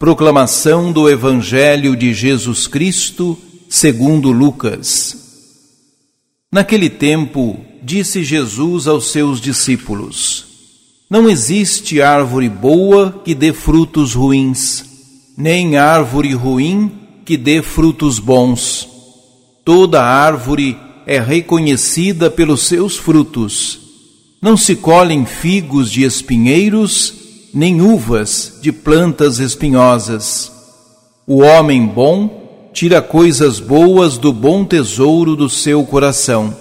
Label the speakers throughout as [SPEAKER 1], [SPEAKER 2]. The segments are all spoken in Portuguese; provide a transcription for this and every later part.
[SPEAKER 1] Proclamação do Evangelho de Jesus Cristo, segundo Lucas. Naquele tempo, disse Jesus aos seus discípulos: Não existe árvore boa que dê frutos ruins, nem árvore ruim que dê frutos bons. Toda árvore é reconhecida pelos seus frutos. Não se colhem figos de espinheiros, nem uvas de plantas espinhosas. O homem bom tira coisas boas do bom tesouro do seu coração,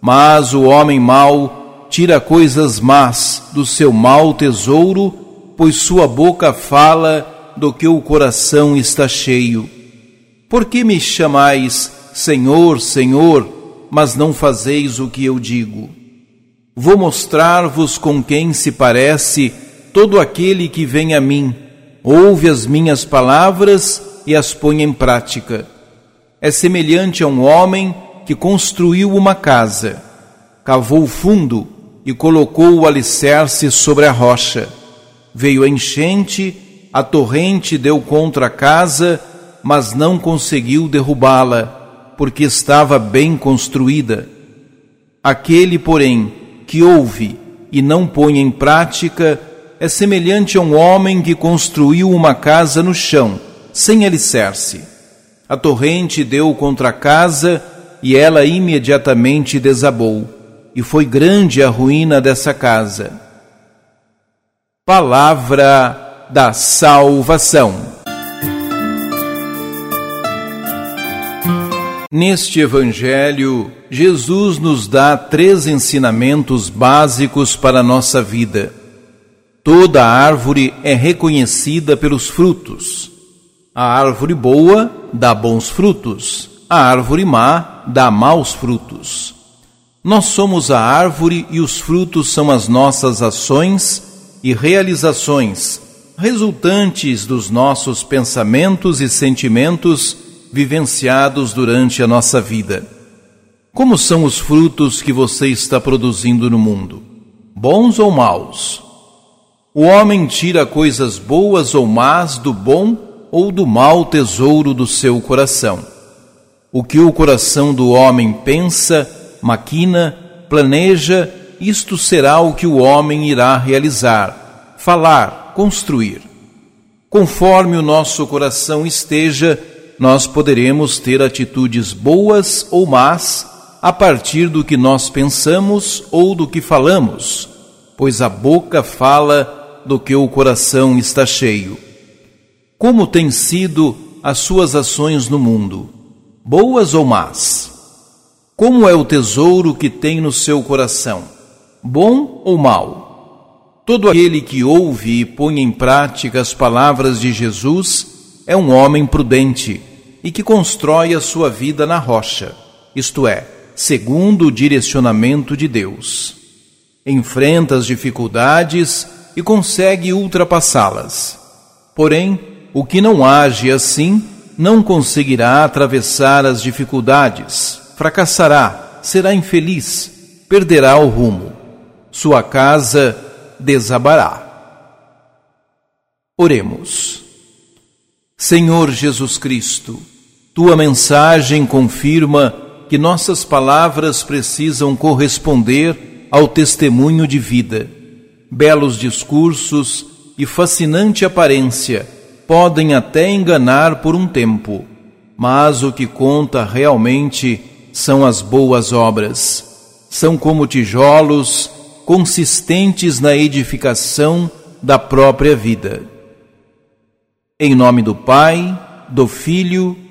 [SPEAKER 1] mas o homem mau tira coisas más do seu mau tesouro, pois sua boca fala do que o coração está cheio. Por que me chamais Senhor, Senhor, mas não fazeis o que eu digo? Vou mostrar-vos com quem se parece todo aquele que vem a mim, ouve as minhas palavras e as põe em prática. É semelhante a um homem que construiu uma casa, cavou fundo e colocou o alicerce sobre a rocha. Veio a enchente, a torrente deu contra a casa, mas não conseguiu derrubá-la, porque estava bem construída. Aquele, porém, que ouve e não põe em prática, é semelhante a um homem que construiu uma casa no chão, sem alicerce. A torrente deu contra a casa e ela imediatamente desabou, e foi grande a ruína dessa casa. Palavra da Salvação. Neste Evangelho, Jesus nos dá três ensinamentos básicos para a nossa vida Toda árvore é reconhecida pelos frutos. A árvore boa dá bons frutos, a árvore má dá maus frutos. Nós somos a árvore e os frutos são as nossas ações e realizações, resultantes dos nossos pensamentos e sentimentos vivenciados durante a nossa vida. Como são os frutos que você está produzindo no mundo? Bons ou maus? O homem tira coisas boas ou más do bom ou do mau tesouro do seu coração. O que o coração do homem pensa, maquina, planeja, isto será o que o homem irá realizar, falar, construir. Conforme o nosso coração esteja, nós poderemos ter atitudes boas ou más a partir do que nós pensamos ou do que falamos, pois a boca fala do que o coração está cheio. Como têm sido as suas ações no mundo, boas ou más? Como é o tesouro que tem no seu coração, bom ou mau? Todo aquele que ouve e põe em prática as palavras de Jesus é um homem prudente e que constrói a sua vida na rocha, isto é, segundo o direcionamento de Deus. Enfrenta as dificuldades e consegue ultrapassá-las. Porém, o que não age assim não conseguirá atravessar as dificuldades, fracassará, será infeliz, perderá o rumo. Sua casa desabará. Oremos. Senhor Jesus Cristo, tua mensagem confirma que nossas palavras precisam corresponder ao testemunho de vida belos discursos e fascinante aparência podem até enganar por um tempo, mas o que conta realmente são as boas obras. São como tijolos consistentes na edificação da própria vida. Em nome do Pai, do Filho